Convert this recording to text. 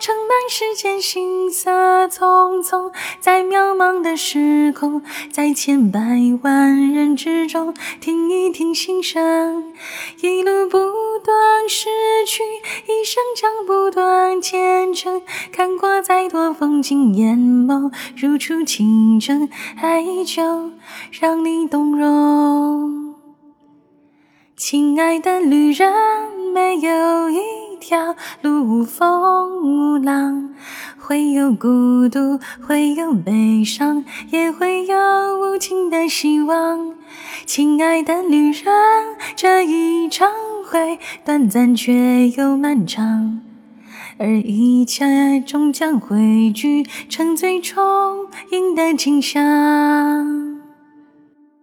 梦，盛满世间行色匆匆，在渺茫的时空，在千百万人之中，听一听心声，一路不断失去，一生将不断前程。看过再多风景，眼眸如初清澈，爱依旧让你动容。亲爱的旅人，条路无风无浪，会有孤独，会有悲伤，也会有无尽的希望。亲爱的旅人，这一程会短暂却又漫长，而一切终将汇聚成最充盈的景象。